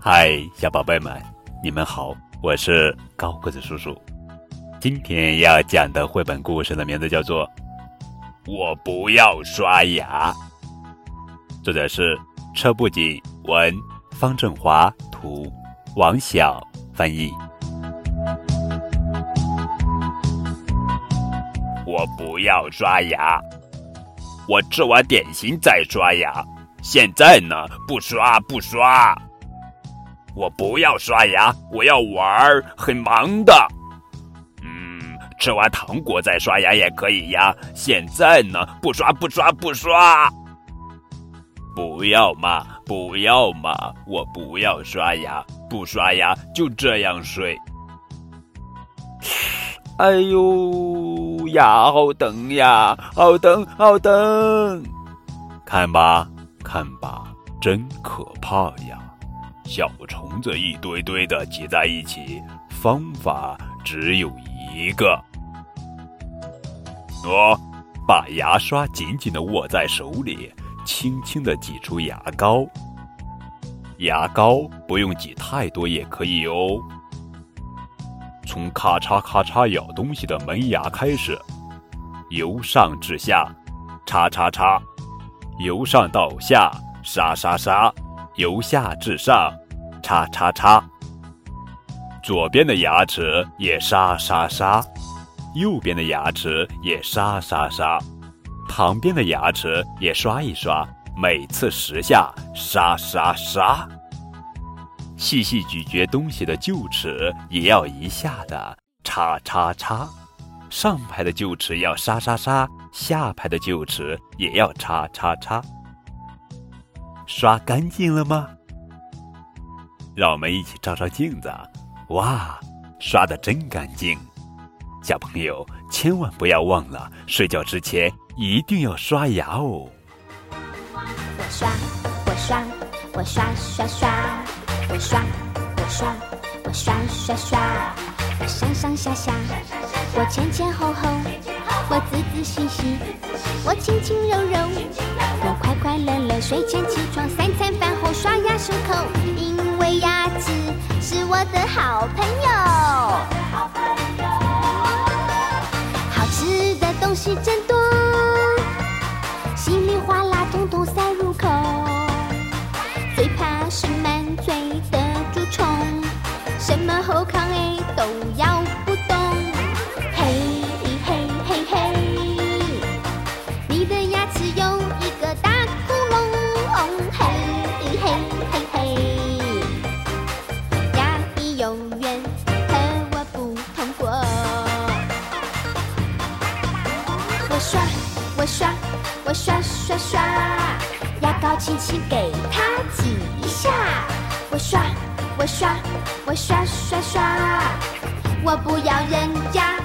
嗨，小宝贝们，你们好，我是高个子叔叔。今天要讲的绘本故事的名字叫做《我不要刷牙》，作者是车不仅文，方振华图，王晓翻译。我不要刷牙，我吃完点心再刷牙。现在呢，不刷不刷。我不要刷牙，我要玩儿，很忙的。嗯，吃完糖果再刷牙也可以呀。现在呢，不刷不刷不刷。不要嘛，不要嘛，我不要刷牙，不刷牙就这样睡。哎呦，牙好疼呀，好疼好疼！看吧，看吧，真可怕呀。小虫子一堆堆的挤在一起，方法只有一个：喏，把牙刷紧紧的握在手里，轻轻的挤出牙膏。牙膏不用挤太多也可以哦。从咔嚓咔嚓咬东西的门牙开始，由上至下，叉叉叉；由上到下，沙沙沙。由下至上，叉叉叉。左边的牙齿也沙沙沙，右边的牙齿也沙沙沙，旁边的牙齿也刷一刷，每次十下，沙沙沙。细细咀嚼东西的臼齿也要一下的叉叉叉，上排的臼齿要沙沙沙，下排的臼齿也要叉叉叉。刷干净了吗？让我们一起照照镜子，哇，刷的真干净！小朋友千万不要忘了，睡觉之前一定要刷牙哦。我刷，我刷，我刷刷刷，我刷，我刷，我刷刷刷，我上上下下，我前前后后，我仔仔细细，我轻轻柔柔。我快快乐乐睡前起床，三餐饭后刷牙漱口，因为牙齿是我的好朋友。好吃的东西真多，稀里哗啦通通塞入口，最怕是满嘴的蛀虫，什么后康我刷，我刷，我刷刷刷，牙膏轻轻给它挤一下。我刷，我刷，我刷刷刷，我不要人家。